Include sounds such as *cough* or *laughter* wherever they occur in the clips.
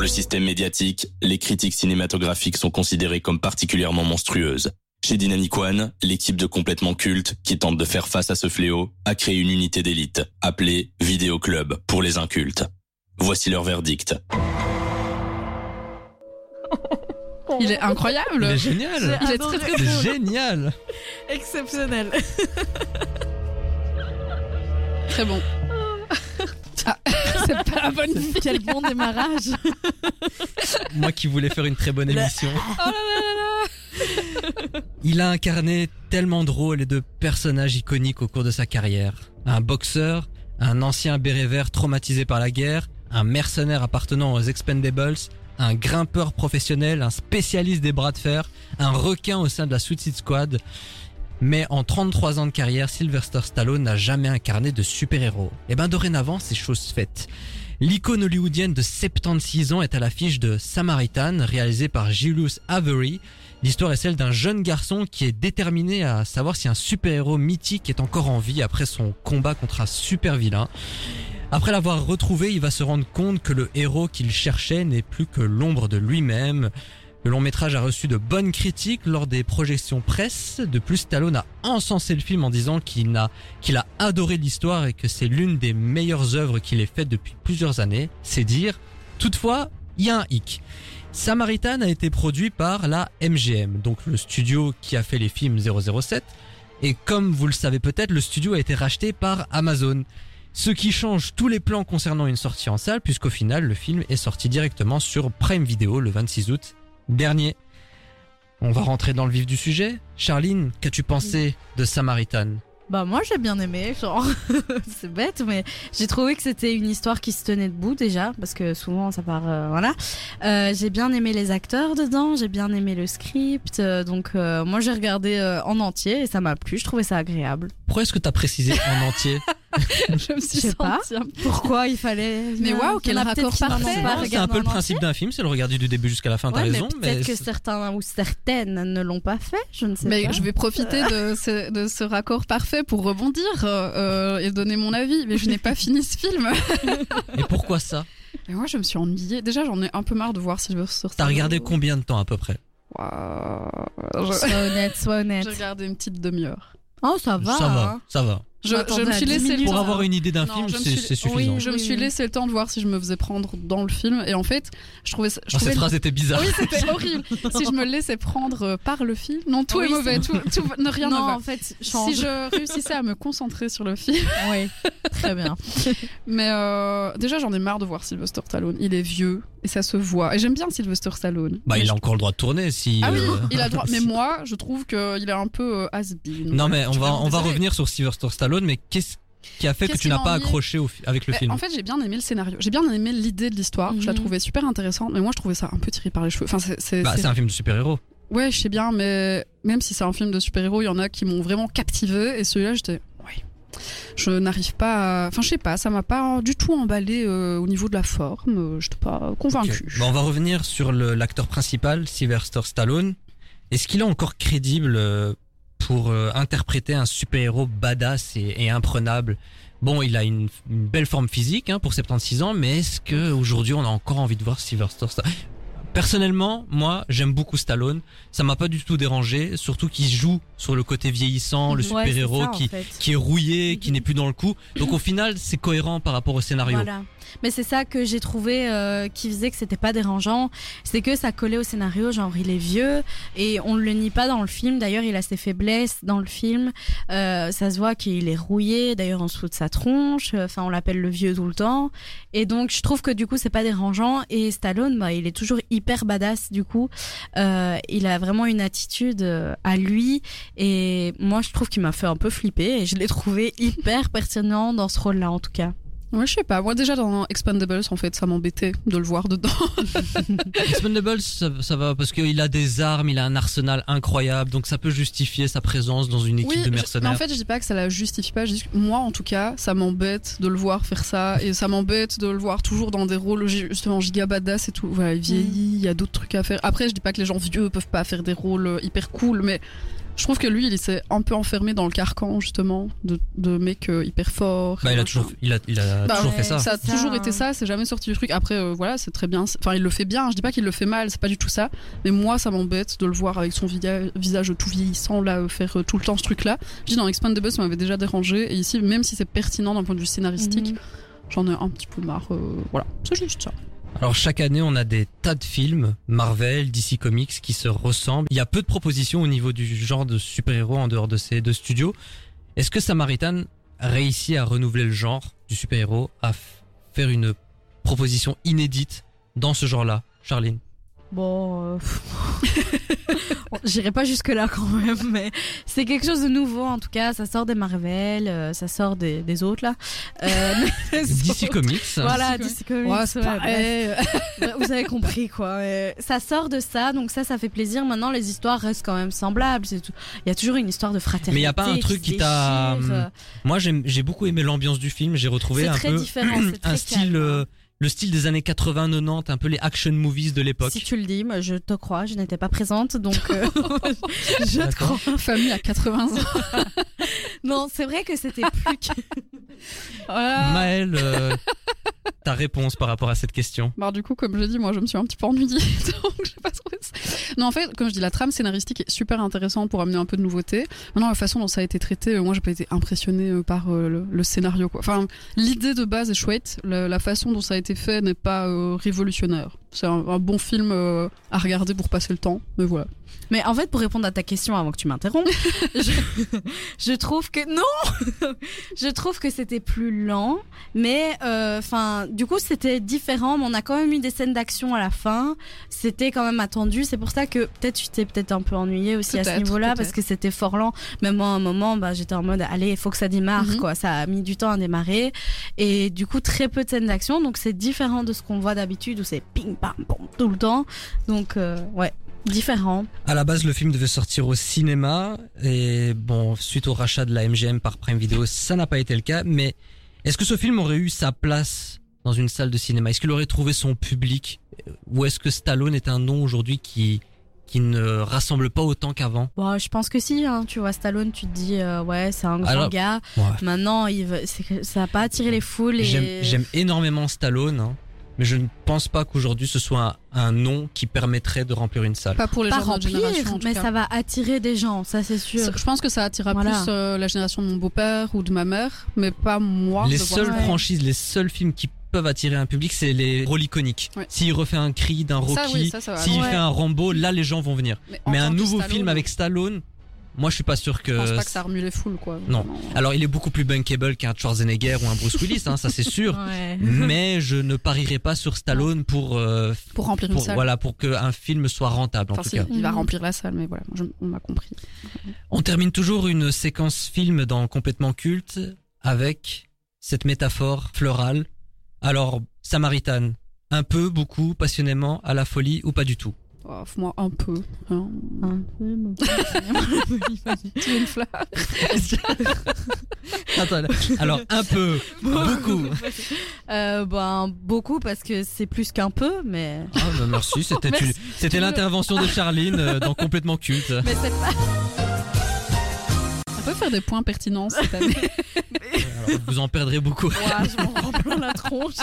le système médiatique, les critiques cinématographiques sont considérées comme particulièrement monstrueuses. Chez Dynamic One, l'équipe de complètement culte, qui tente de faire face à ce fléau, a créé une unité d'élite, appelée Vidéo Club, pour les incultes. Voici leur verdict. Il est incroyable. Il est génial. Il est très très C'est drôle. génial. Exceptionnel. Très bon. *laughs* Ah, c'est pas la bonne fille. Quel bon démarrage. *laughs* Moi qui voulais faire une très bonne émission. *laughs* Il a incarné tellement de rôles et de personnages iconiques au cours de sa carrière. Un boxeur, un ancien béret vert traumatisé par la guerre, un mercenaire appartenant aux Expendables, un grimpeur professionnel, un spécialiste des bras de fer, un requin au sein de la Suicide Squad. Mais en 33 ans de carrière, Sylvester Stallone n'a jamais incarné de super-héros. Et ben dorénavant, c'est chose faite. L'icône hollywoodienne de 76 ans est à l'affiche de Samaritan, réalisé par Julius Avery. L'histoire est celle d'un jeune garçon qui est déterminé à savoir si un super-héros mythique est encore en vie après son combat contre un super-vilain. Après l'avoir retrouvé, il va se rendre compte que le héros qu'il cherchait n'est plus que l'ombre de lui-même. Le long métrage a reçu de bonnes critiques lors des projections presse. De plus, Stallone a encensé le film en disant qu'il a, qu'il a adoré l'histoire et que c'est l'une des meilleures œuvres qu'il ait faites depuis plusieurs années. C'est dire. Toutefois, il y a un hic. Samaritan a été produit par la MGM, donc le studio qui a fait les films 007. Et comme vous le savez peut-être, le studio a été racheté par Amazon. Ce qui change tous les plans concernant une sortie en salle, puisqu'au final, le film est sorti directement sur Prime Video le 26 août dernier. On va rentrer dans le vif du sujet. Charline, qu'as-tu pensé de Samaritan? Bah moi j'ai bien aimé, genre *laughs* c'est bête mais j'ai trouvé que c'était une histoire qui se tenait debout déjà parce que souvent ça part euh, voilà. Euh, j'ai bien aimé les acteurs dedans, j'ai bien aimé le script euh, donc moi j'ai regardé en entier et ça m'a plu, je trouvais ça agréable. Pourquoi est-ce que t'as précisé en entier? *laughs* *laughs* Je me suis Je sais pas. Pourquoi il fallait Mais waouh, quel raccord parfait. C'est un peu le principe d'un film, c'est le regarder du début jusqu'à la fin, t'as raison. mais peut-être que certains ou certaines ne l'ont pas fait, je ne sais Mais pas. je vais profiter de *laughs* ce, de ce raccord parfait pour rebondir euh, et donner mon avis. Mais je n'ai pas fini ce film. *laughs* Et pourquoi ça? Et moi, je me suis ennuyée. Déjà, j'en ai un peu marre de voir Sylvester T'as Stallone. regardé combien de temps à peu près? Waouh. Je- Sois honnête, sois honnête. J'ai regardé une petite demi-heure. Oh ça va. Ça va, hein. ça va. Je, je me suis 10 laissé le minutes. Pour temps. avoir une idée d'un film, c'est suffisant. Je me Oui, suis oui. laissé le temps de voir si je me faisais prendre dans le film. Et en fait, je trouvais, ça- je trouvais cette phrase était bizarre. Oui, c'était horrible. *laughs* si je me laissais prendre euh, par le film, non, tout Oui, est mauvais, tout, tout ne rien non, ne va. en fait, Si change. je réussissais à me concentrer sur le film, Oui, très bien. *laughs* mais euh, déjà j'en ai marre de voir Sylvester Stallone. Il est vieux et ça se voit. Et j'aime bien Sylvester Stallone. Bah, Mais il je- a encore le droit de tourner si. Ah oui, euh, il a le droit. Mais *laughs* moi, je trouve qu'il est un peu euh, has-been. Non, mais on va, on va revenir sur Sylvester Stallone, mais qu'est-ce qui a fait que tu n'as pas accroché au avec le Mais film En fait, j'ai bien aimé le scénario. J'ai bien aimé l'idée de l'histoire. Je la Mhm. trouvais super intéressante. Mais moi, je trouvais ça un peu tiré par les cheveux. Enfin, c'est, Bah, c'est- c'est un film de super-héros. Ouais, je sais bien, mais même si c'est un film de super-héros, il y en a qui m'ont vraiment captivé. Et celui-là, j'étais. Je n'arrive pas à. Enfin, je sais pas, ça m'a pas du tout emballé euh, au niveau de la forme. Euh, J'étais pas convaincu. On va revenir sur l'acteur principal, Sylvester Stallone. Est-ce qu'il est encore crédible euh, pour interpréter un super-héros badass et, imprenable? Bon, il a une, une belle forme physique hein, pour 76 ans, mais est-ce que aujourd'hui on a encore envie de voir Sylvester Stallone Personnellement, moi, j'aime beaucoup Stallone. Ça m'a pas du tout dérangé, surtout qu'il joue sur le côté vieillissant, le Ouais, super-héros en qui, fait. qui est rouillé, qui Mhm. n'est plus dans le coup. Donc au final, c'est cohérent par rapport au scénario. Voilà. Mais c'est ça que j'ai trouvé euh, qui faisait que c'était pas dérangeant, c'est que ça collait au scénario, genre il est vieux et on ne le nie pas dans le film. D'ailleurs, il a ses faiblesses dans le film. Euh, ça se voit qu'il est rouillé, d'ailleurs en dessous de sa tronche. Enfin, on l'appelle le vieux tout le temps. Et donc, je trouve que du coup, c'est pas dérangeant. Et Stallone, bah, il est toujours hyper badass. Du coup, euh, il a vraiment une attitude euh, à lui. Et moi, je trouve qu'il m'a fait un peu flipper. Et je l'ai trouvé hyper *laughs* pertinent dans ce rôle-là, en tout cas. Ouais, je sais pas. Moi, déjà, dans Expendables, en fait, ça m'embêtait de le voir dedans. *laughs* Expendables, ça, ça va parce qu'il a des armes, il a un arsenal incroyable, donc ça peut justifier sa présence dans une équipe oui, de je- mais mercenaires. en fait, je dis pas que ça la justifie pas. Je dis que moi, en tout cas, ça m'embête de le voir faire ça. Et ça m'embête de le voir toujours dans des rôles, justement, giga badass et tout. Voilà, il vieillit, il y a d'autres trucs à faire. Après, je dis pas que les gens vieux peuvent pas faire des rôles euh, hyper cool, mais Je trouve que lui, il s'est un peu enfermé dans le carcan, justement, de, de mec euh, hyper fort. Bah, il a toujours, il a, il a Bah, toujours ouais, fait ça. Ça a Ça, toujours été ça, c'est jamais sorti du truc. Après, euh, voilà, c'est très bien. Enfin, il le fait bien. Je dis pas qu'il le fait mal, c'est pas du tout ça. Mais moi, ça m'embête de le voir avec son visage tout vieillissant, là, faire euh, tout le temps ce truc-là. Je dis, dans Expandables, ça m'avait déjà dérangé. Et ici, même si c'est pertinent d'un point de vue scénaristique, Mhm. j'en ai un petit peu marre. euh, voilà, c'est juste ça. Alors chaque année, on a des tas de films Marvel, DC Comics qui se ressemblent. Il y a peu de propositions au niveau du genre de super-héros en dehors de ces deux studios. Est-ce que Samaritan réussit à renouveler le genre du super-héros, à faire une proposition inédite dans ce genre-là, Charline? Bon, euh, *laughs* j'irai pas jusque là quand même, mais c'est quelque chose de nouveau en tout cas. Ça sort des Marvel, euh, ça sort des, des autres là. Euh, *laughs* DC autres- Comics. Voilà, DC DC Comics. Ouais. Vous avez compris quoi. Euh, ça sort de ça, donc ça, ça fait plaisir. Maintenant, les histoires restent quand même semblables. Il y a toujours une histoire de fraternité. Mais il y a pas un truc qui t'a, hum, Moi, j'ai beaucoup aimé l'ambiance du film. J'ai retrouvé un très peu différent, *clears throat* c'est très un style, calme. Le style des années 80-90, un peu les action movies de l'époque. Si tu le dis, moi, je te crois. Je n'étais pas présente, donc euh, *laughs* je te crois. Famille à 80 ans. *laughs* Non, c'est vrai que c'était plus. que- *laughs* Voilà. Maël, euh, ta réponse par rapport à cette question Bah, du coup, comme je dis, moi, je me suis un petit peu ennuyée, donc j'ai pas trouvé ça. Non, en fait, comme je dis, la trame scénaristique est super intéressante pour amener un peu de nouveauté. Maintenant, la façon dont ça a été traité, euh, moi, j'ai pas été impressionnée euh, par euh, le, le scénario, quoi. Enfin, l'idée de base est chouette. La, la façon dont ça a été fait n'est pas euh, révolutionnaire. C'est un, un bon film euh, à regarder pour passer le temps, mais voilà. Mais en fait, pour répondre à ta question avant que tu m'interromps, *laughs* je, je trouve que non, *laughs* je trouve que c'était plus lent, mais enfin, du coup, c'était différent. Mais on a quand même eu des scènes d'action à la fin. C'était quand même attendu. C'est pour ça que peut-être tu t'es peut-être un peu ennuyé aussi à ce niveau-là parce que c'était fort lent. Même moi, à un moment, bah, j'étais en mode, allez, il faut que ça démarre, Mhm. quoi. Ça a mis du temps à démarrer, et du coup, très peu de scènes d'action. Donc, c'est différent de ce qu'on voit d'habitude où c'est ping pam pom tout le temps. Donc, euh, ouais. Différent. À la base, le film devait sortir au cinéma et bon, suite au rachat de la MGM par Prime Video, ça n'a pas été le cas. Mais est-ce que ce film aurait eu sa place dans une salle de cinéma? Est-ce qu'il aurait trouvé son public? Ou est-ce que Stallone est un nom aujourd'hui qui qui ne rassemble pas autant qu'avant? Bon, je pense que si, hein, tu vois Stallone, tu te dis euh, ouais, c'est un grand Alors, gars. Ouais. Maintenant, il veut, ça a pas attiré les foules et J'aime j'aime énormément Stallone, hein, mais je ne pense pas qu'aujourd'hui ce soit un, un nom qui permettrait de remplir une salle. Pas pour les pas gens de notre remplir, génération, en tout mais cas. ça va attirer des gens, ça c'est sûr. Ça- Je pense que ça attirera Voilà. plus euh, la génération de mon beau-père ou de ma mère, mais pas moi. les seules. Ouais. franchises, les seuls films qui peuvent attirer un public, c'est les rôles iconiques. Ouais. S'il refait un cri d'un Rocky, oui, s'il Ouais. fait un Rambo, là les gens vont venir. en Mais un nouveau Stallone, film avec Stallone, moi je suis pas sûr que. Je pense pas que ça remue les foules, quoi. Non. Alors il est beaucoup plus bankable qu'un Schwarzenegger ou un Bruce Willis, hein, ça c'est sûr. *laughs* Ouais. Mais je ne parierai pas sur Stallone pour, euh, Pour remplir une pour salle. voilà pour qu'un film soit rentable en tout si, cas. il va remplir la salle, mais voilà, je- on m'a compris. On termine toujours une séquence film dans complètement culte avec cette métaphore florale. Alors Samaritan, un peu, beaucoup, passionnément, à la folie ou pas du tout? Oh, moi, un peu. hein. Un peu. *laughs* Tu veux une fleur *laughs* Attends, alors un peu, beaucoup. Euh, ben beaucoup parce que c'est plus qu'un peu, mais Ah bah merci, c'était Merci. une- c'était l'intervention de Charline euh, dans complètement culte. mais c'est pas. On peut faire des points pertinents cette année. *laughs* Alors, vous en perdrez beaucoup. Ouais, je m'en rends plein la tronche.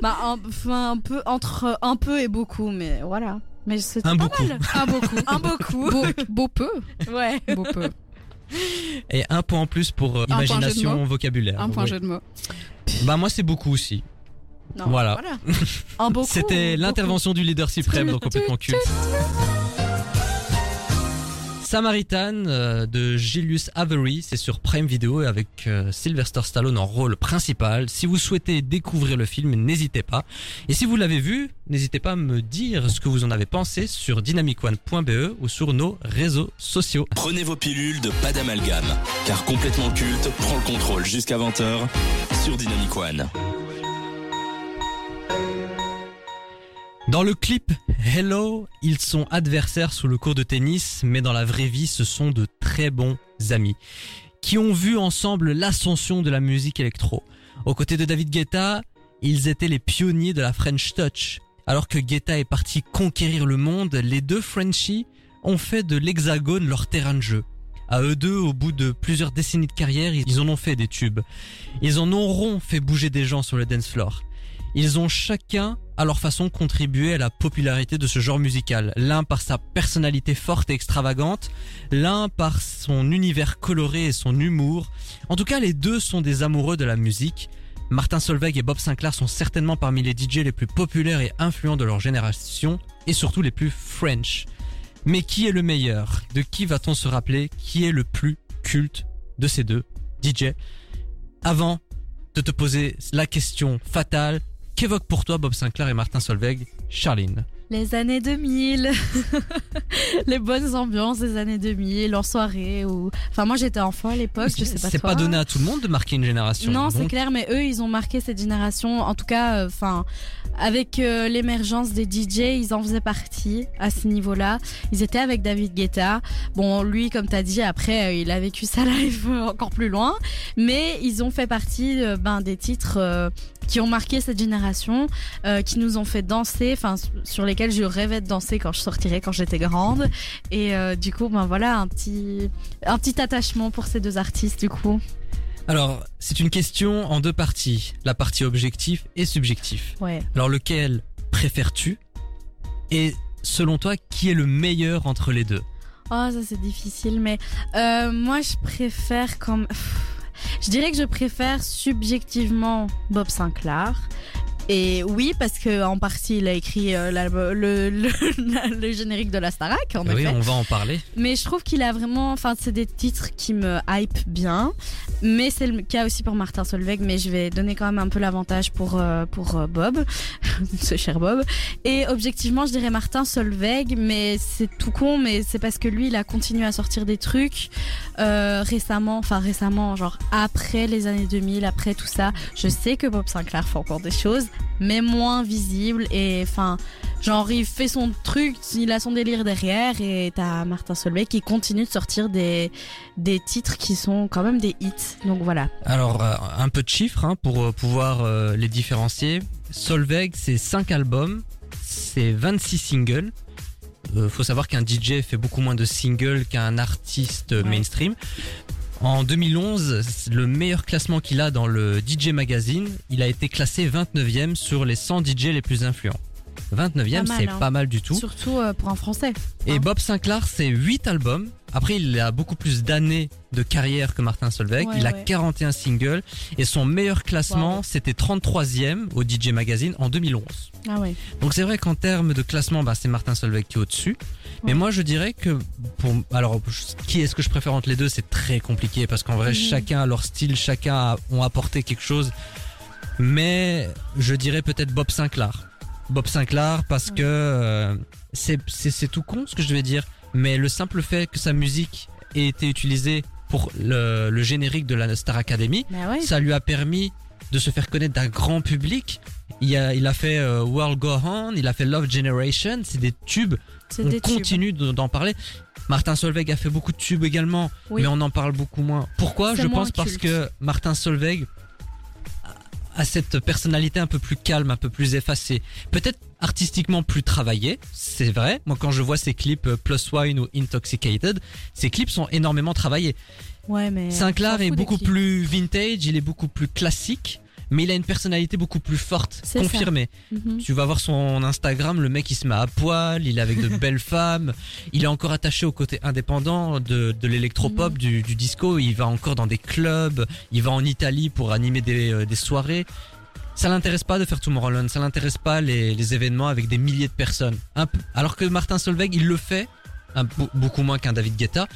Bah un, enfin, un peu entre un peu et beaucoup, mais voilà. Mais c'est Un pas beaucoup. mal. Un beaucoup. Un beaucoup. Beau, beau peu. Ouais. Beau peu. Et un point en plus pour euh, imagination vocabulaire. Un point Oui. jeu de mots. Bah moi c'est beaucoup aussi. Non, Voilà. *laughs* Un beaucoup. C'était beaucoup. l'intervention du leader suprême dans complètement culte. Samaritan euh, de Julius Avery, c'est sur Prime Video avec euh, Sylvester Stallone en rôle principal. Si vous souhaitez découvrir le film, n'hésitez pas. Et si vous l'avez vu, n'hésitez pas à me dire ce que vous en avez pensé sur dynamicone.be ou sur nos réseaux sociaux. Prenez vos pilules de pas d'amalgame, car complètement culte prend le contrôle jusqu'à 20h sur Dynamic One. Dans le clip Hello, ils sont adversaires sous le cours de tennis, mais dans la vraie vie, ce sont de très bons amis qui ont vu ensemble l'ascension de la musique électro. Aux côtés de David Guetta, ils étaient les pionniers de la French Touch. Alors que Guetta est parti conquérir le monde, les deux Frenchies ont fait de l'hexagone leur terrain de jeu. À eux deux, au bout de plusieurs décennies de carrière, ils en ont fait des tubes. Ils en auront fait bouger des gens sur le dance floor. Ils ont chacun, à leur façon, contribué à la popularité de ce genre musical. L'un par sa personnalité forte et extravagante, l'un par son univers coloré et son humour. En tout cas, les deux sont des amoureux de la musique. Martin Solveig et Bob Sinclair sont certainement parmi les DJ les plus populaires et influents de leur génération, et surtout les plus French. Mais qui est le meilleur? De qui va-t-on se rappeler? Qui est le plus culte de ces deux DJ Avant de te poser la question fatale, qu'évoquent pour toi Bob Sinclair et Martin Solveig? Charline Les années 2000, *laughs* les bonnes ambiances des années 2000, en soirée ou. Enfin, moi j'étais enfant à l'époque, je sais pas C'est pas donné à tout le monde de marquer une génération. Non, c'est clair, mais eux, ils ont marqué cette génération. En tout cas, euh, enfin, avec euh, l'émergence des DJ, ils en faisaient partie à ce niveau-là. Ils étaient avec David Guetta. Bon, lui, comme t'as dit, après, euh, il a vécu sa life *laughs* encore plus loin, mais ils ont fait partie ben, des titres qui ont marqué cette génération, qui nous ont fait danser, enfin, sur lesquels je rêvais de danser quand je sortirais, quand j'étais grande. Et euh, du coup, ben voilà, un petit, un petit attachement pour ces deux artistes, du coup. Alors, c'est une question en deux parties. La partie objectif et subjectif. Ouais. Alors, lequel préfères-tu? Et selon toi, qui est le meilleur entre les deux? Oh, ça c'est difficile, mais euh, moi je préfère comme. Je dirais que je préfère subjectivement Bob Sinclair. Et oui, parce que en partie il a écrit euh, le, le, *laughs* le générique de la Starac, en Oui, effet. on va en parler. Mais je trouve qu'il a vraiment, enfin, c'est des titres qui me hype bien. Mais c'est le cas aussi pour Martin Solveig. Mais je vais donner quand même un peu l'avantage pour euh, pour euh, Bob, *laughs* ce cher Bob. Et objectivement, je dirais Martin Solveig, mais c'est tout con. Mais c'est parce que lui, il a continué à sortir des trucs euh, récemment, enfin récemment, genre après les années 2000, après tout ça. Je sais que Bob Sinclair fait encore des choses, mais moins visibles. Et enfin, Genre, il fait son truc, il a son délire derrière, et t'as Martin Solveig qui continue de sortir des, des titres qui sont quand même des hits. Donc voilà. Alors, euh, un peu de chiffres hein, pour euh, pouvoir euh, les différencier. Solveig, c'est 5 albums, c'est 26 singles. Euh, faut savoir qu'un DJ fait beaucoup moins de singles qu'un artiste Ouais. mainstream. En 2011, le meilleur classement qu'il a dans le DJ Magazine, il a été classé 29e sur les 100 DJ les plus influents. 29e, Pas mal, c'est hein. pas mal du tout. Surtout euh, pour un français. Et Hein Bob Sinclair, c'est 8 albums. Après, il a beaucoup plus d'années de carrière que Martin Solveig. Ouais, il a ouais. 41 singles. Et son meilleur classement, Wow. c'était 33e au DJ Magazine en 2011. Ah ouais. Donc c'est vrai qu'en termes de classement, bah, c'est Martin Solveig qui est au-dessus. Mais moi, je dirais que pour alors qui est-ce que je préfère entre les deux, c'est très compliqué parce qu'en vrai, chacun a leur style, chacun a, ont apporté quelque chose. Mais je dirais peut-être Bob Sinclair. Bob Sinclair parce que euh, c'est c'est c'est tout con ce que je vais dire, mais le simple fait que sa musique ait été utilisée pour le, le générique de la Star Academy, Bah ouais. ça lui a permis de se faire connaître d'un grand public. Il a, il a fait euh, World Go On, il a fait Love Generation, c'est des tubes. On des continue de- d'en parler. Martin Solveig a fait beaucoup de tubes également, Oui. mais on en parle beaucoup moins. Pourquoi? Je moins pense parce que Martin Solveig a cette personnalité un peu plus calme, un peu plus effacée. Peut-être artistiquement plus travaillée, c'est vrai. Moi, quand je vois ses clips euh, Plus Wine ou Intoxicated, ces clips sont énormément travaillés. Ouais, mais. Sinclair est beaucoup plus vintage, il est beaucoup plus classique, mais il a une personnalité beaucoup plus forte, confirmée. Mhm. Tu vas voir son Instagram, le mec il se met à poil, il est avec de *laughs* belles femmes, il est encore attaché au côté indépendant de, de l'électropop, Mhm. du, du disco, il va encore dans des clubs, il va en Italie pour animer des, euh, des soirées. Ça l'intéresse pas de faire Tomorrowland, ça l'intéresse pas les, les événements avec des milliers de personnes. Un peu- alors que Martin Solveig, il le fait, un, beaucoup moins qu'un David Guetta.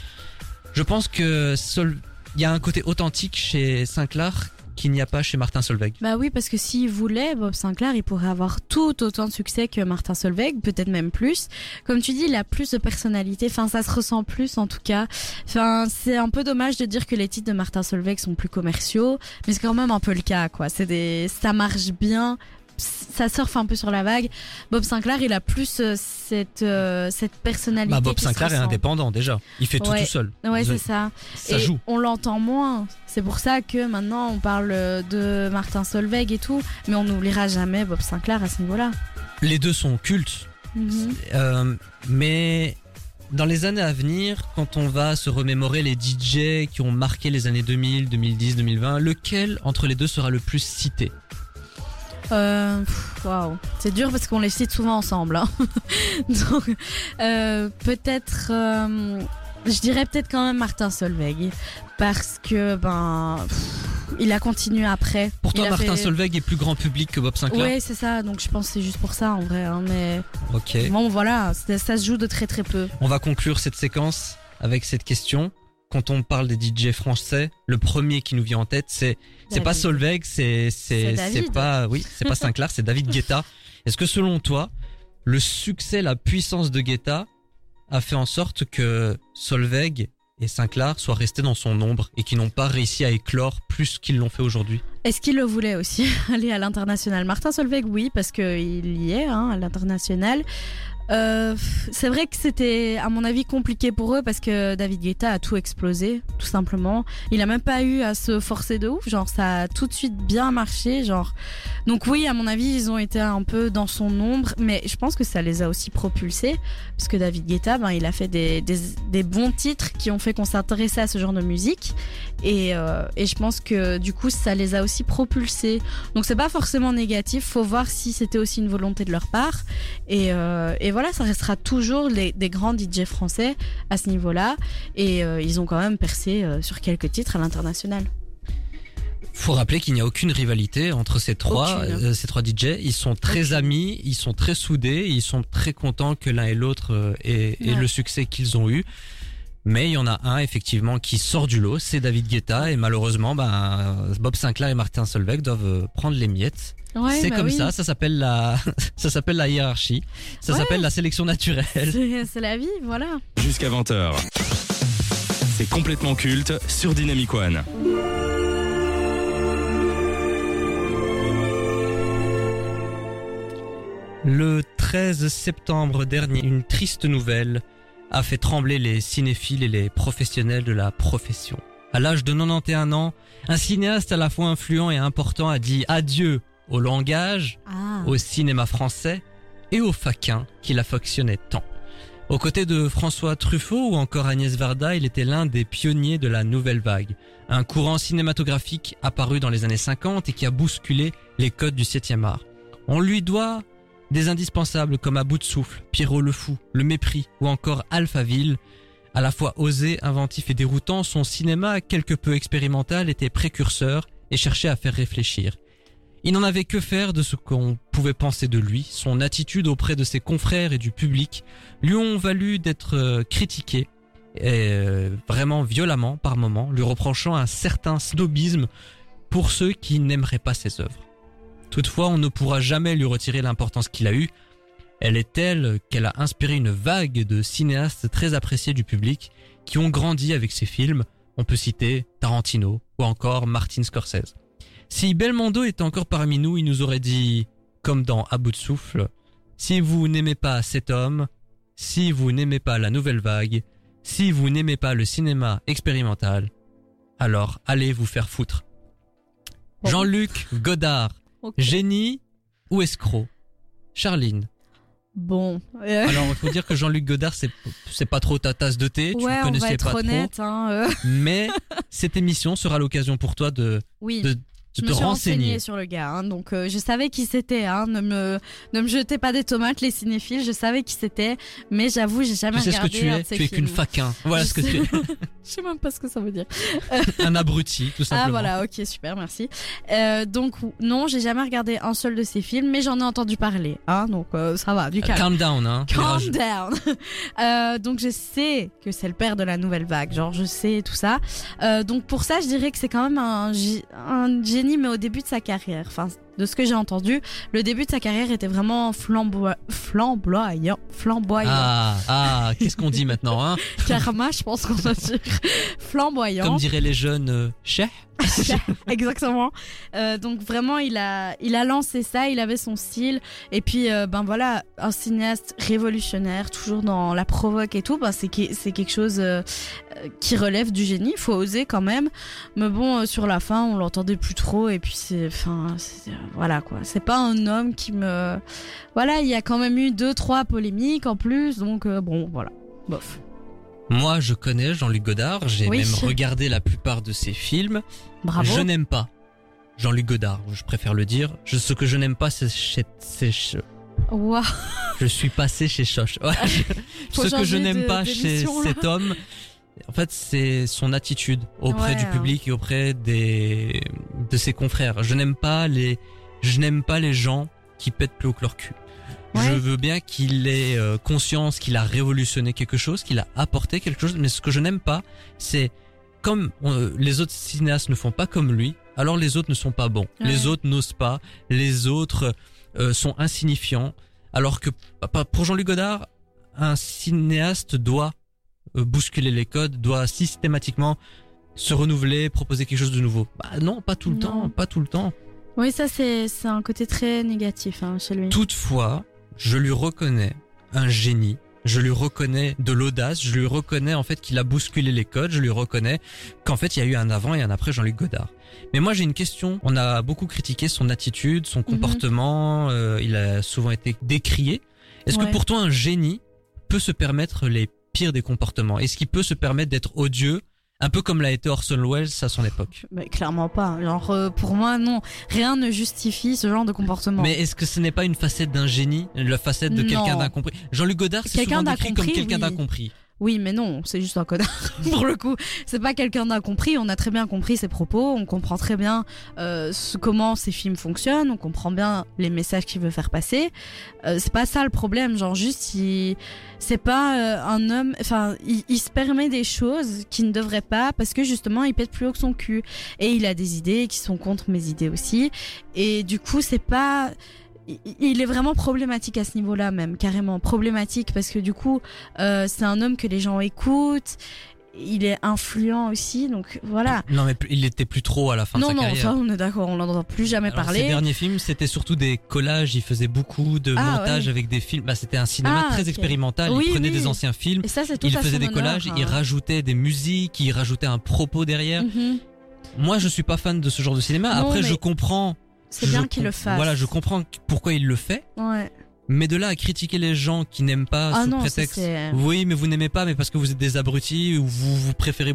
Je pense que Sol, il y a un côté authentique chez Sinclair qu'il n'y a pas chez Martin Solveig. Bah oui, parce que s'il voulait, Bob Sinclair, il pourrait avoir tout autant de succès que Martin Solveig, peut-être même plus. Comme tu dis, il a plus de personnalité. Enfin, ça se ressent plus en tout cas. Enfin, c'est un peu dommage de dire que les titres de Martin Solveig sont plus commerciaux, mais c'est quand même un peu le cas, quoi. C'est des, ça marche bien. Ça surfe un peu sur la vague. Bob Sinclair, il a plus euh, cette cette cette personnalité. Bah, Bob Sinclair est indépendant déjà. Il fait tout Ouais. tout seul. Ouais, Vous- c'est ça. Ça et joue. on l'entend moins. C'est pour ça que maintenant on parle de Martin Solveig et tout, mais on n'oubliera jamais Bob Sinclair à ce niveau-là. Les deux sont cultes. Mhm. Euh, mais dans les années à venir, quand on va se remémorer les DJ qui ont marqué les années 2000, 2010, 2020, lequel entre les deux sera le plus cité? Euh, Waouh, c'est dur parce qu'on les cite souvent ensemble. hein. *laughs* Donc, euh, peut-être, euh, je dirais peut-être quand même Martin Solveig parce que ben, pff, il a continué après. Pour toi, Martin fait- Solveig est plus grand public que Bob Sinclair Ouais, c'est ça. Donc je pense que c'est juste pour ça en vrai. hein, mais Ok. bon, voilà, ça se joue de très très peu. On va conclure cette séquence avec cette question. Quand on parle des DJ français, le premier qui nous vient en tête, c'est c'est pas. Solveig, c'est C'est c'est pas oui, c'est pas Sinclair, c'est David Guetta. *laughs* Est-ce que selon toi, le succès, la puissance de Guetta a fait en sorte que Solveig et Sinclair soient restés dans son ombre et qui n'ont pas réussi à éclore plus qu'ils l'ont fait aujourd'hui? Est-ce qu'il le voulait aussi *laughs* aller à l'international? Martin Solveig, oui, parce qu'il y est hein, à l'international. Euh, c'est vrai que c'était, à mon avis, compliqué pour eux parce que David Guetta a tout explosé, tout simplement. Il a même pas eu à se forcer de ouf, genre ça a tout de suite bien marché, genre. Donc oui, à mon avis, ils ont été un peu dans son ombre, mais je pense que ça les a aussi propulsés parce que David Guetta, ben, il a fait des, des, bons titres qui ont fait qu'on s'intéressait à ce genre de musique. Et, euh, et je pense que du coup, ça les a aussi propulsés. Donc c'est pas forcément négatif. Faut voir si c'était aussi une volonté de leur part. Et, euh, et voilà, ça restera toujours les, des grands DJ français à ce niveau-là. Et euh, ils ont quand même percé euh, sur quelques titres à l'international. Faut rappeler qu'il n'y a aucune rivalité entre ces trois, euh, ces trois DJ. Ils sont très Aucune. amis, ils sont très soudés, ils sont très contents que l'un et l'autre euh, aient, le succès qu'ils ont eu. Mais il y en a un effectivement qui sort du lot, c'est David Guetta et malheureusement, ben Bob Sinclair et Martin Solveig doivent euh, prendre les miettes. Ouais, c'est bah comme oui. ça, ça s'appelle la, *laughs* ça s'appelle la hiérarchie, ça Ouais. s'appelle la sélection naturelle. C'est c'est la vie, voilà. Jusqu'à 20h. C'est complètement culte sur Dynamic One. Le 13 septembre dernier, une triste nouvelle a fait trembler les cinéphiles et les professionnels de la profession. À l'âge de 91 ans, un cinéaste à la fois influent et important a dit adieu au langage, Ah. au cinéma français et au faquin qu'il affectionnait tant. Aux côtés de François Truffaut ou encore Agnès Varda, il était l'un des pionniers de la nouvelle vague, un courant cinématographique apparu dans les années 50 et qui a bousculé les codes du 7e art. On lui doit des indispensables comme À bout de souffle, Pierrot le fou, Le mépris ou encore Alphaville. À la fois osé, inventif et déroutant, son cinéma quelque peu expérimental était précurseur et cherchait à faire réfléchir. Il n'en avait que faire de ce qu'on pouvait penser de lui. Son attitude auprès de ses confrères et du public lui ont valu d'être euh, critiqué, et, euh, vraiment violemment par moments, lui reprochant un certain snobisme pour ceux qui n'aimeraient pas ses œuvres. Toutefois, on ne pourra jamais lui retirer l'importance qu'il a eue. Elle est telle qu'elle a inspiré une vague de cinéastes très appréciés du public qui ont grandi avec ses films. On peut citer Tarantino ou encore Martin Scorsese. Si Belmondo était encore parmi nous, il nous aurait dit, comme dans À bout de souffle, si vous n'aimez pas cet homme, si vous n'aimez pas la nouvelle vague, si vous n'aimez pas le cinéma expérimental, alors allez vous faire foutre. Jean-Luc Godard, Génie ou escroc? Charline. Bon. Euh, Alors, il faut dire que Jean-Luc Godard, c'est, c'est pas trop ta tasse de thé, tu on connaissais va être pas honnête. Hein, euh, trop. Mais cette émission sera l'occasion pour toi de, oui. de Je me suis renseignée sur le gars, hein, donc euh, je savais qui c'était. Hein, ne me ne me jetez pas des tomates, les cinéphiles. Je savais qui c'était, mais j'avoue, j'ai jamais Tu sais ce que regardé tu un es ses Tu es qu'une faquin. Voilà Je ce que sais- tu es. *laughs* Je sais même pas ce que ça veut dire. *laughs* Un abruti, tout simplement. Ah voilà, ok, super, merci. Euh, donc non, j'ai jamais regardé un seul de ces films, mais j'en ai entendu parler. Hein, donc euh, ça va, du calme. Calm down, hein. Calm down. *laughs* Donc je sais que c'est le père de la nouvelle vague, genre je sais tout ça. Donc pour ça, je dirais que c'est quand même un, un génie, mais au début de sa carrière. De ce que j'ai entendu, le début de sa carrière était vraiment flambo flamboyant, flamboyant. Ah, ah, qu'est-ce qu'on dit maintenant, hein *laughs* Karma, je pense qu'on va dire flamboyant. Comme diraient les jeunes, euh, chef Exactement. Euh, donc vraiment, il a, il a lancé ça, il avait son style. Et puis, euh, ben voilà, un cinéaste révolutionnaire, toujours dans la provoque et tout. Ben c'est que- c'est quelque chose euh, qui relève du génie. Il faut oser quand même. Mais bon, sur la fin, on l'entendait plus trop. Et puis c'est, enfin, c'est- voilà quoi. C'est pas un homme qui me, voilà, il y a quand même eu deux, trois polémiques en plus. Donc euh, bon, voilà. bof. Moi, je connais Jean-Luc Godard. J'ai Oui. même regardé la plupart de ses films. Bravo. Je n'aime pas Jean-Luc Godard. Je préfère le dire. Je- ce que je n'aime pas, c'est Waouh. Je suis passé chez Choche. Ouais, je- Faut ce que je n'aime pas chez cet homme, en fait, c'est son attitude auprès Ouais, du public et auprès des de ses confrères. Je n'aime pas les je n'aime pas les gens qui pètent plus haut que leur cul. Ouais. Je veux bien qu'il ait euh, conscience qu'il a révolutionné quelque chose, qu'il a apporté quelque chose, mais ce que je n'aime pas, c'est comme euh, les autres cinéastes ne font pas comme lui, alors les autres ne sont pas bons. Ouais. Les autres n'osent pas, les autres euh, sont insignifiants, alors que pour Jean-Luc Godard, un cinéaste doit euh, bousculer les codes, doit systématiquement se renouveler, proposer quelque chose de nouveau. Bah non, pas tout le Non. temps, pas tout le temps. Oui, ça c'est c'est un côté très négatif hein, chez lui. Toutefois, je lui reconnais un génie. Je lui reconnais de l'audace. Je lui reconnais en fait qu'il a bousculé les codes. Je lui reconnais qu'en fait il y a eu un avant et un après Jean-Luc Godard. Mais moi j'ai une question. On a beaucoup critiqué son attitude, son comportement. euh, il a souvent été décrié. Est-ce Ouais. que pour toi un génie peut se permettre les pires des comportements? Est-ce qu'il peut se permettre d'être odieux, un peu comme l'a été Orson Welles à son époque Mais clairement pas. Genre euh, pour moi non, rien ne justifie ce genre de comportement. Mais est-ce que ce n'est pas une facette d'un génie, la facette de quelqu'un d'incompris? Jean-Luc Godard, c'est Quelqu'un souvent décrit comme quelqu'un oui. d'incompris. Oui, mais non, c'est juste un connard *laughs* pour le coup. C'est pas quelqu'un d'incompris. On a très bien compris ses propos. On comprend très bien euh, comment ses films fonctionnent. On comprend bien les messages qu'il veut faire passer. Euh, c'est pas ça le problème. Genre juste, il... c'est pas euh, un homme. Enfin, il, il se permet des choses qu'il ne devrait pas parce que justement, il pète plus haut que son cul. Et il a des idées qui sont contre mes idées aussi. Et du coup, c'est pas. Il- est vraiment problématique à ce niveau-là même, carrément problématique parce que du coup, euh, c'est un homme que les gens écoutent. Il est influent aussi, donc voilà. Non, mais il était plus trop à la fin non, de sa non, carrière. ça on est d'accord, on n'en entend plus jamais Alors, parler. Ses derniers films, c'était surtout des collages. Il faisait beaucoup de Ah, montages ouais. avec des films. Bah, c'était un cinéma Ah, très expérimental. Oui, il prenait oui. des anciens films. Et ça, c'est tout Il faisait des honneur, collages, hein. il rajoutait des musiques, il rajoutait un propos derrière. Mhm. Moi, je suis pas fan de ce genre de cinéma. Non, Après, mais je comprends. C'est bien qu'il le fasse. Voilà, je comprends pourquoi il le fait. Ouais. Mais de là à critiquer les gens qui n'aiment pas Ah sous non, ça, prétexte c'est- oui mais vous n'aimez pas mais parce que vous êtes des abrutis ou vous vous préférez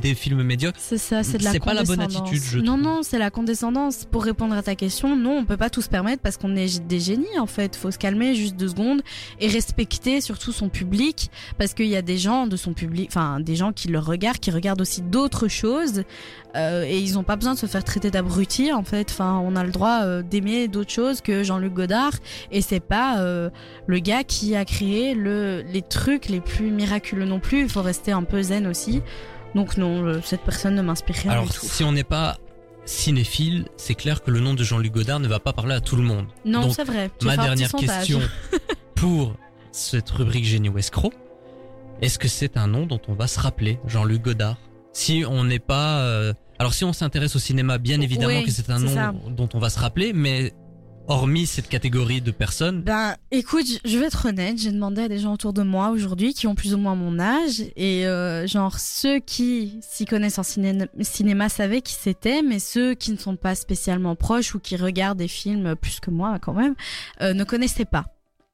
des films médiocres C'est ça, c'est de la C'est pas la bonne condescendance. attitude, je Non, trouve. non, c'est la condescendance. Pour répondre à ta question, non, on peut pas tout se permettre parce qu'on est des génies en fait. Faut se calmer juste deux secondes et respecter surtout son public parce qu'il y a des gens de son public, enfin des gens qui le regardent, qui regardent aussi d'autres choses euh, et ils ont pas besoin de se faire traiter d'abrutis en fait. Enfin, on a le droit euh, d'aimer d'autres choses que Jean-Luc Godard et c'est pas euh, le gars qui a créé le, les trucs les plus miraculeux non plus. Il faut rester un peu zen aussi. Donc non, cette personne ne m'inspire rien alors du tout. si on n'est pas cinéphile c'est clair que le nom de Jean-Luc Godard ne va pas parler à tout le monde Non, c'est vrai. Ma dernière question *laughs* pour cette rubrique génie ou escroc est-ce que c'est un nom dont on va se rappeler Jean-Luc Godard? Si on n'est pas euh, alors si on s'intéresse au cinéma bien évidemment Oui, que c'est un nom ça. dont on va se rappeler mais hormis cette catégorie de personnes Ben, écoute, je- vais être honnête, j'ai demandé à des gens autour de moi aujourd'hui qui ont plus ou moins mon âge et euh, genre ceux qui s'y connaissent en ciné- cinéma savaient qui c'était, mais ceux qui ne sont pas spécialement proches ou qui regardent des films plus que moi quand même euh, ne connaissaient pas.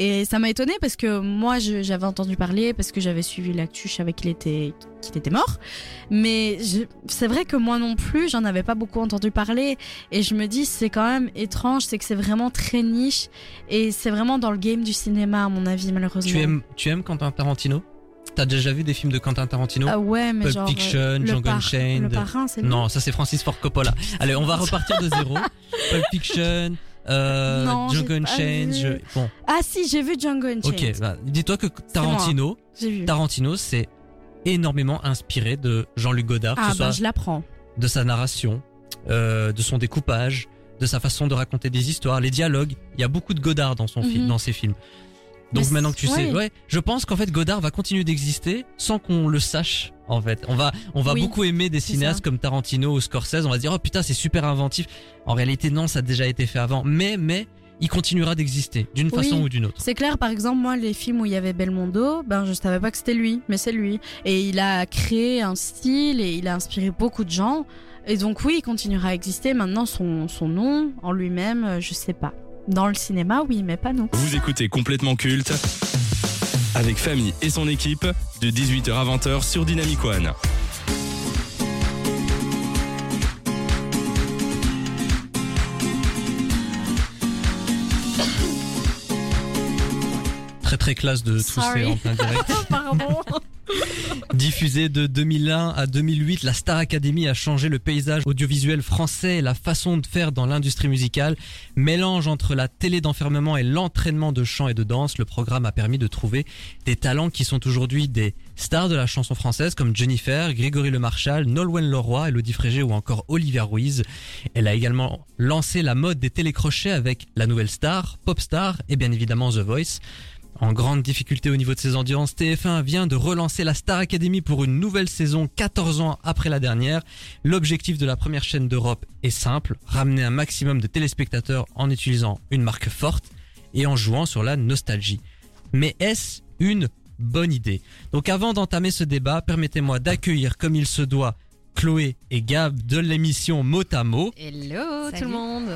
Et ça m'a étonné parce que moi j'avais entendu parler parce que j'avais suivi l'actu, je savais qu'il était qu'il était mort, mais je- c'est vrai que moi non plus j'en avais pas beaucoup entendu parler et je me dis c'est quand même étrange, c'est que c'est vraiment très niche et c'est vraiment dans le game du cinéma, à mon avis, malheureusement. tu aimes tu aimes Quentin Tarantino? T'as déjà vu des films de Quentin Tarantino? Ah ouais, mais Pulp genre. Fiction, euh, le Django Unchained. Le parrain, Non, ça c'est Francis Ford Coppola. Allez, on va repartir de zéro. *laughs* Pulp Fiction, euh, Non, Django Unchained. vu. Bon, Ah si, j'ai vu Django Unchained. ok. bah, Dis-toi que Tarantino, vu. Tarantino, c'est énormément inspiré de Jean-Luc Godard, que Ah ce bah soit je l'apprends. de sa narration, euh, de son découpage, de sa façon de raconter des histoires, les dialogues. Il y a beaucoup de Godard dans son film, Mhm. dans ses films. Donc Mais maintenant que tu sais, ouais. ouais, je pense qu'en fait Godard va continuer d'exister sans qu'on le sache. En fait, on va, on va Oui, beaucoup aimer des cinéastes ça. comme Tarantino ou Scorsese. On va se dire oh putain c'est super inventif. En réalité non, ça a déjà été fait avant. Mais mais il continuera d'exister d'une Oui. façon ou d'une autre. C'est clair, par exemple, moi, les films où il y avait Belmondo, ben, je savais pas que c'était lui, mais c'est lui. Et il a créé un style et il a inspiré beaucoup de gens. Et donc, oui, il continuera à exister. Maintenant, son, son nom, en lui-même, je sais pas. Dans le cinéma, oui, mais pas nous. Vous écoutez complètement culte avec Famille et son équipe de 18h à 20h sur Dynamic One. Très classe de tousser en plein direct. *laughs* Pardon. Diffusée de 2001 à 2008, la Star Academy a changé le paysage audiovisuel français et la façon de faire dans l'industrie musicale. Mélange entre la télé d'enfermement et l'entraînement de chant et de danse, le programme a permis de trouver des talents qui sont aujourd'hui des stars de la chanson française comme Jennifer, Grégory Le Marchal, Nolwenn Leroy, Elodie Frégé ou encore Olivia Ruiz. Elle a également lancé la mode des télécrochets avec la nouvelle star, Popstar et bien évidemment The Voice. En grande difficulté au niveau de ses audiences, TF1 vient de relancer la Star Academy pour une nouvelle saison 14 ans après la dernière. L'objectif de la première chaîne d'Europe est simple, ramener un maximum de téléspectateurs en utilisant une marque forte et en jouant sur la nostalgie. Mais est-ce une bonne idée? Donc avant d'entamer ce débat, permettez-moi d'accueillir comme il se doit Chloé et Gab de l'émission Mot à Mot. Hello Salut. tout le monde.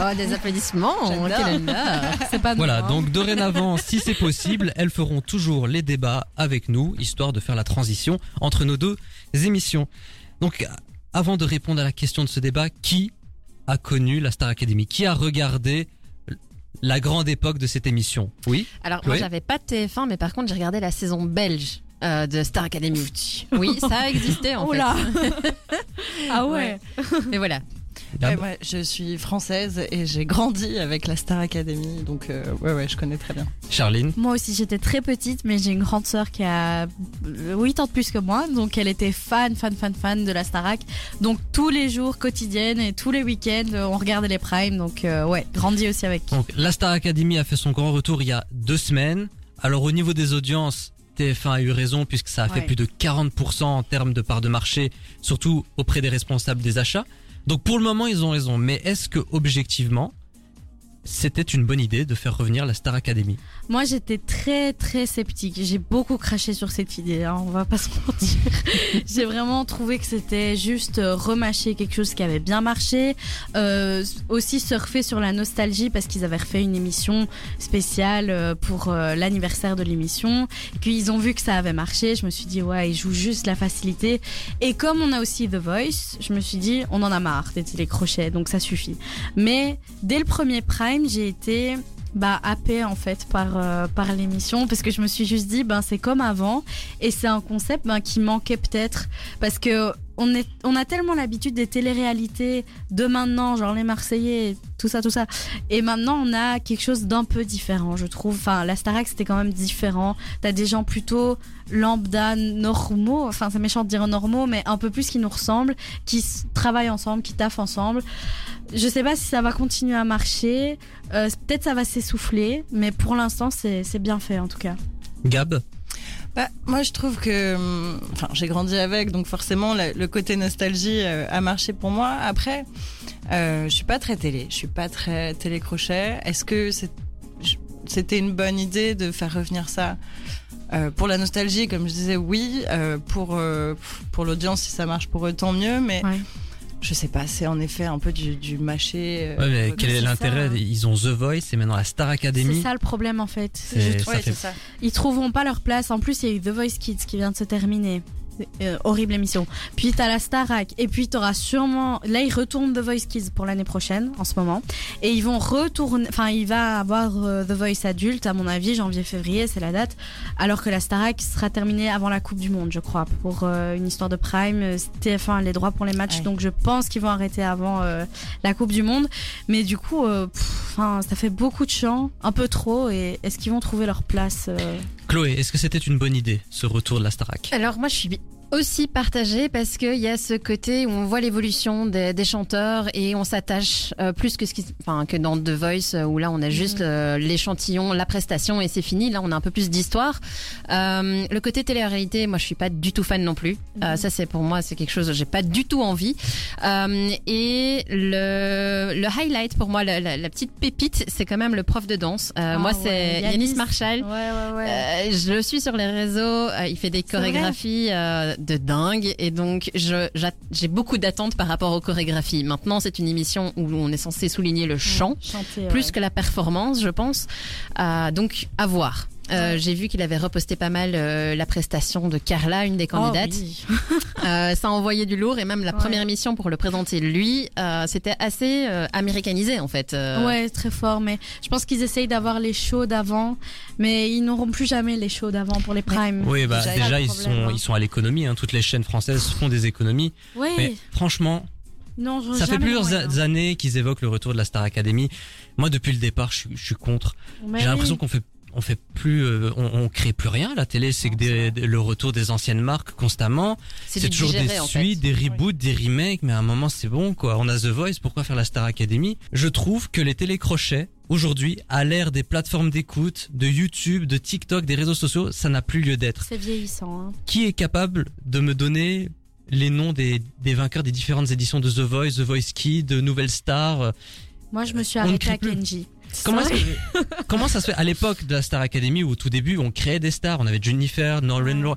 Oh, des applaudissements. Quel honneur. C'est pas Voilà, donc dorénavant, si c'est possible, elles feront toujours les débats avec nous, histoire de faire la transition entre nos deux émissions. Donc, avant de répondre à la question de ce débat, qui a connu la Star Academy? Qui a regardé la grande époque de cette émission? Oui? Alors, Chloé? moi, j'avais pas de TF1, mais par contre, j'ai regardé la saison belge. euh, de Star Academy. Oui, ça a existé en Oh fait. là. *laughs* ah ouais. Mais voilà. Gab Ouais, je suis française et j'ai grandi avec la Star Academy, donc euh, ouais, ouais, je connais très bien. Charline Moi aussi, j'étais très petite, mais j'ai une grande sœur qui a 8 ans de plus que moi, donc elle était fan, fan, fan, fan de la Starac. Donc tous les jours, quotidiennes et tous les week-ends, on regardait les primes, donc euh, ouais, grandi aussi avec. Donc, la Star Academy a fait son grand retour il y a deux semaines. Alors, au niveau des audiences, TF1 a eu raison puisque ça a fait Ouais. plus de 40% en termes de part de marché, surtout auprès des responsables des achats. Donc, pour le moment, ils ont raison. Mais est-ce que, objectivement, c'était une bonne idée de faire revenir la Star Academy Moi, j'étais très, très sceptique. J'ai beaucoup craché sur cette idée, hein, on va pas se mentir. *laughs* j'ai vraiment trouvé que c'était juste euh, remâcher quelque chose qui avait bien marché. Euh, aussi surfer sur la nostalgie parce qu'ils avaient refait une émission spéciale euh, pour l'anniversaire de l'émission. Puis, ils ont vu que ça avait marché. Je me suis dit, ouais, ils jouent juste la facilité. Et comme on a aussi The Voice, je me suis dit, on en a marre des télécrochets, donc ça suffit. Mais dès le premier prime, j'ai été bah happée en fait par euh, par l'émission. Parce que je me suis juste dit ben c'est comme avant. Et c'est un concept ben, qui manquait peut-être. Parce que on a tellement l'habitude des téléréalités de maintenant genre les Marseillais tout ça tout ça. Et maintenant on a quelque chose d'un peu différent je trouve. Enfin la Starac c'était quand même différent. T'as des gens plutôt lambda normaux. Enfin c'est méchant de dire normaux mais un peu plus qui nous ressemblent qui travaillent ensemble qui taffent ensemble. Je sais pas si ça va continuer à marcher. Euh, Peut-être ça va s'essouffler, mais pour l'instant c'est bien fait en tout cas. Gab? Bah, moi, je trouve que, hum, enfin, j'ai grandi avec, donc forcément, le, côté nostalgie euh, a marché pour moi. Après, euh, je suis pas très télé, je suis pas très télécrochet. Est-ce que c'était une bonne idée de faire revenir ça Euh, pour la nostalgie, comme je disais, oui. Euh, pour euh, pour l'audience, si ça marche pour eux, tant mieux. Mais. Je sais pas, c'est en effet un peu du, du mâché. euh, Ouais, mais quel est c'est l'intérêt? Ça. Ils ont The Voice et maintenant la Star C'est Academy. ça le problème en fait. C'est- Je- ça Ouais, fait- c'est ça. Ils trouveront pas leur place. En plus, il y a eu The Voice Kids qui vient de se terminer. Euh, horrible émission. Puis t'as la Starac. Et puis t'auras sûrement. Là, ils retournent The Voice Kids pour l'année prochaine, en ce moment. Et ils vont retourner. Enfin, il va avoir euh, The Voice adulte, à mon avis, janvier-février, c'est la date. Alors que la Starac sera terminée avant la Coupe du Monde, je crois. Pour euh, une histoire de Prime. Euh, TF1 a les droits pour les matchs. Ouais. Donc je pense qu'ils vont arrêter avant euh, la Coupe du Monde. Mais du coup, euh, pff, ça fait beaucoup de chants, un peu trop. Et est-ce qu'ils vont trouver leur place euh, Chloé, est-ce que c'était une bonne idée, ce retour de la Starac? Alors moi je suis aussi partagée parce qu'il y a ce côté où on voit l'évolution des, des chanteurs et on s'attache euh, plus que ce qui, enfin que dans The Voice où là on a juste euh, l'échantillon, la prestation et c'est fini. Là on a un peu plus d'histoire. Euh, le côté télé-réalité, moi je suis pas du tout fan non plus. Euh, ça c'est pour moi c'est quelque chose j'ai pas du tout envie. Euh, et le, le highlight pour moi la, la- la petite pépite c'est quand même le prof de danse. Euh, Ah moi ouais, c'est Yanis. Yanis Marshall. Ouais, ouais, ouais. Euh, je le suis sur les réseaux, euh, il fait des chorégraphies de dingue et donc j'ai beaucoup d'attentes par rapport aux chorégraphies. Maintenant, c'est une émission où on est censé souligner le chant Chanter, plus ouais. que la performance, je pense. Euh, donc à voir. Euh, J'ai vu qu'il avait reposté pas mal euh, la prestation de Carla, une des candidates. Oh, oui. *laughs* Euh, ça a envoyé du lourd et même la Ouais. première émission pour le présenter lui, euh, c'était assez euh, américanisé en fait. Euh, Ouais, très fort. Mais je pense qu'ils essayent d'avoir les shows d'avant, mais ils n'auront plus jamais les shows d'avant pour les primes. Oui, bah Déjà, ils problème, sont hein. ils sont à l'économie. Hein. Toutes les chaînes françaises font des économies. Oui. Mais franchement, non, ça fait plusieurs moyen. a- années qu'ils évoquent le retour de la Star Academy. Moi, depuis le départ, je, suis- je suis contre. J'ai l'impression qu'on fait on fait plus, euh, on, on crée plus rien. La télé, c'est que des- des- le retour des anciennes marques constamment. c'est toujours digéré, des fait. suites, des reboots, des remakes, mais à un moment c'est bon quoi. On a The Voice, pourquoi faire la Star Academy? Je trouve que les télécrochets aujourd'hui, à l'ère des plateformes d'écoute, de YouTube, de TikTok, des réseaux sociaux, ça n'a plus lieu d'être. C'est vieillissant. hein. Qui est capable de me donner les noms des, des vainqueurs des différentes éditions de The Voice, The Voice Kid, de Nouvelle Star? Moi, je me suis arrêtée à plus. Comment, Ça, est-ce que- comment ça se fait à l'époque de la Star Academy où au tout début on créait des stars, on avait Jennifer, Norman, Ouais.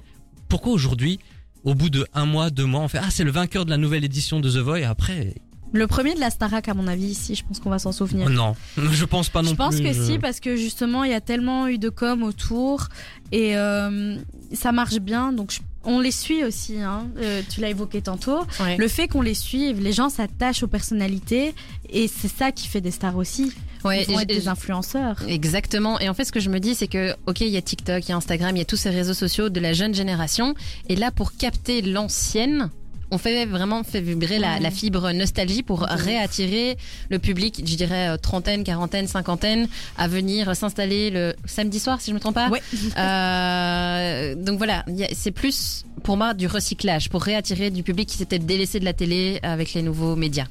Pourquoi aujourd'hui, au bout de un mois, deux mois, on fait ah c'est le vainqueur de la nouvelle édition de The Voice et après Le premier de la Starac, à mon avis, ici, je pense qu'on va s'en souvenir. non, *laughs* je pense pas non je pense plus. que je- si, parce que justement, il y a tellement eu de com autour et euh, ça marche bien. Donc, je- on les suit aussi. Hein. Euh, tu l'as évoqué tantôt. Ouais. Le fait qu'on les suive, les gens s'attachent aux personnalités et c'est ça qui fait des stars aussi. Ouais, Ils vont être des influenceurs. Exactement. Et en fait, ce que je me dis, c'est que, ok, il y a TikTok, il y a Instagram, il y a tous ces réseaux sociaux de la jeune génération. Et là, pour capter l'ancienne, on fait vraiment fait vibrer la, fibre nostalgie pour réattirer le public, je dirais euh, trentaine, quarantaine, cinquantaine, à venir s'installer le samedi soir, si je me trompe pas. Ouais. *laughs* Euh, donc voilà, c'est plus pour moi du recyclage, pour réattirer du public qui peut-être délaissé de la télé avec les nouveaux médias.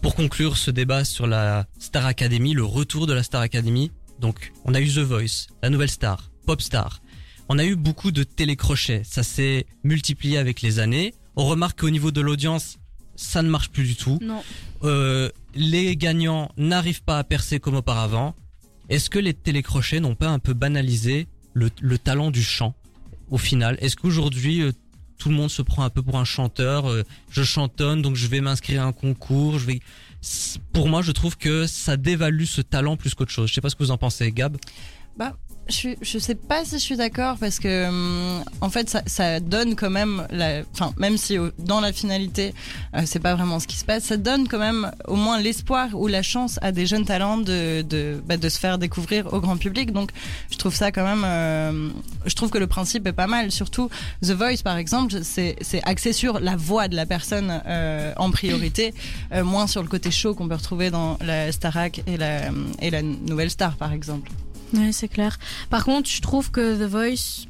Pour conclure ce débat sur la Star Academy, le retour de la Star Academy, donc on a eu The Voice, la nouvelle star, Popstar. On a eu beaucoup de télécrochets, ça s'est multiplié avec les années. On remarque qu'au niveau de l'audience, ça ne marche plus du tout. Non. Euh, les gagnants n'arrivent pas à percer comme auparavant. Est-ce que les télécrochets n'ont pas un peu banalisé le, le talent du chant au final? Est-ce qu'aujourd'hui euh, tout le monde se prend un peu pour un chanteur euh, Je chantonne donc je vais m'inscrire à un concours. Je vais. Pour moi, je trouve que ça dévalue ce talent plus qu'autre chose. Je sais pas ce que vous en pensez, Gab. Bah, je, je sais pas si je suis d'accord parce que hum, en fait ça, ça donne quand même, la- enfin même si dans la finalité euh, c'est pas vraiment ce qui se passe, ça donne quand même au moins l'espoir ou la chance à des jeunes talents de de, bah, de se faire découvrir au grand public. Donc je trouve ça quand même, euh, je trouve que le principe est pas mal. Surtout The Voice par exemple, c'est c'est axé sur la voix de la personne euh, en priorité, euh, moins sur le côté show qu'on peut retrouver dans la Starac et la et la Nouvelle Star par exemple. Oui, c'est clair. Par contre, je trouve que The Voice,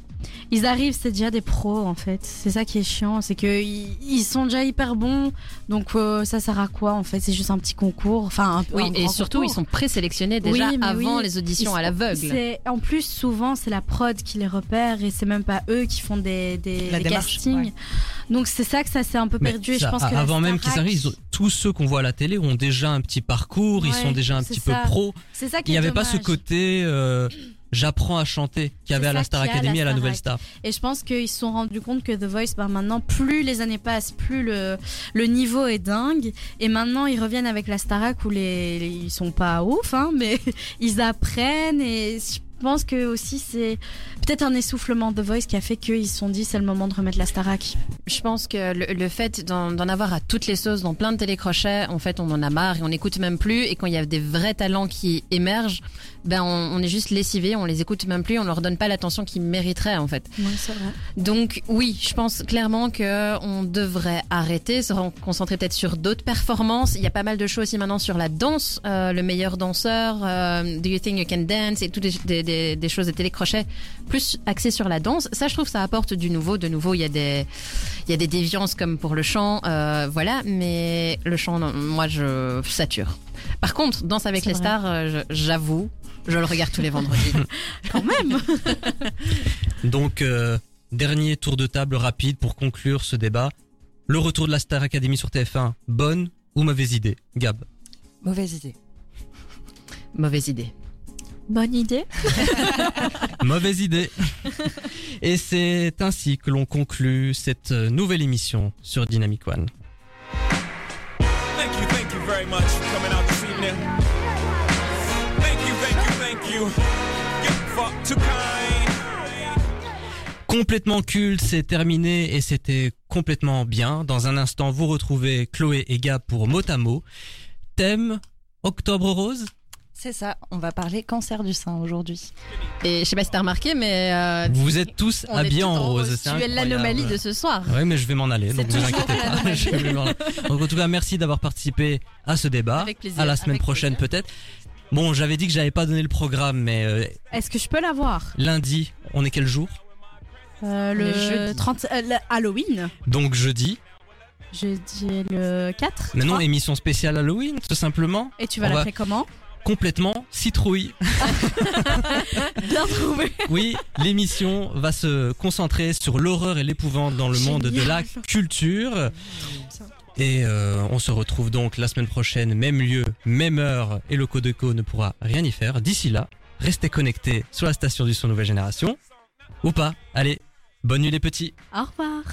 ils arrivent, c'est déjà des pros en fait. C'est ça qui est chiant, c'est que ils ils sont déjà hyper bons. Donc euh, ça sert à quoi en fait? C'est juste un petit concours. Enfin, un, Oui, un et surtout, concours. ils sont présélectionnés déjà Oui, avant oui. les auditions sont- à l'aveugle. c'est- En plus, souvent, c'est la prod qui les repère et c'est même pas eux qui font des, des, La des démarche, castings. ouais. Donc c'est ça que ça s'est un peu perdu. et ça, je pense que avant même qu'ils arrivent, tous ceux qu'on voit à la télé ont déjà un petit parcours, ils sont déjà un petit peu ça. pro. c'est ça qui Il n'y avait pas ce côté euh, j'apprends à chanter qu'il y avait à la Star Academy et à la. Nouvelle Star. Et je pense qu'ils se sont rendus compte que The Voice, bah maintenant, plus les années passent, plus le, le niveau est dingue. Et maintenant, ils reviennent avec la Starac où les, les- ils sont pas ouf, hein, mais *laughs* ils apprennent. Et je pense que aussi c'est peut-être un essoufflement de Voice qui a fait qu'ils se sont dit c'est le moment de remettre la Starac. Je pense que le, le fait d'en avoir à toutes les sauces dans plein de télécrochets, en fait, on en a marre et on n'écoute même plus. Et quand il y a des vrais talents qui émergent, ben on, on est juste lessivé, on les écoute même plus, on leur donne pas l'attention qu'ils mériteraient en fait. Oui, vrai. Donc oui, je pense clairement que on devrait arrêter, se concentrer peut-être sur d'autres performances. Il y a pas mal de choses aussi maintenant sur la danse, euh, le meilleur danseur, euh, Do You Think You Can Dance et toutes des, des, des, des choses de télécrochet plus axées sur la danse. Ça, je trouve, ça apporte du nouveau. De nouveau, il y a des il y a des déviances comme pour le chant, euh, voilà. Mais le chant, non, moi, je sature. Par contre, Danse avec les vrai. stars, euh, je- j'avoue, je le regarde tous les vendredis. *laughs* *laughs* Quand même. Donc, euh, dernier tour de table rapide pour conclure ce débat. Le retour de la Star Academy sur TF1, bonne ou mauvaise idée? Gab Mauvaise idée. Mauvaise idée. Bonne idée. *laughs* Mauvaise idée. *laughs* Et c'est ainsi que l'on conclut cette nouvelle émission sur Dynamic One. Thank you, thank you very much for coming out this evening. Thank you, thank you, thank you. You're far too kind. Complètement culte, c'est terminé et c'était complètement bien. Dans un instant, vous retrouvez Chloé et Gab pour mot à mot. Thème Octobre Rose? C'est ça, on va parler cancer du sein aujourd'hui. Et je sais pas si t'as remarqué, mais euh, Vous êtes tous habillés en rose. rose. c'est Tu es l'anomalie de ce soir. Ouais, mais je vais m'en aller, donc vous inquiétez pas. *laughs* Je vais m'en aller. donc en tout cas, merci d'avoir participé à ce débat. Avec plaisir, À la semaine avec prochaine peut-être. Bon, j'avais dit que j'avais pas donné le programme, mais euh, Est-ce que je peux l'avoir? lundi, on est quel jour? Euh, Le jeudi. 30 euh, le Halloween. Donc jeudi. Jeudi le 4. Mais non, émission spéciale Halloween, tout simplement. Et tu vas va- l'appeler comment? Complètement citrouille. *laughs* Bien trouvé. Oui, l'émission va se concentrer sur l'horreur et l'épouvante dans le monde de la culture. Et euh, on se retrouve donc la semaine prochaine, même lieu, même heure, et le Codeco ne pourra rien y faire. D'ici là, restez connectés sur la station du son Nouvelle Génération. Ou pas. Allez, bonne nuit les petits. Au revoir.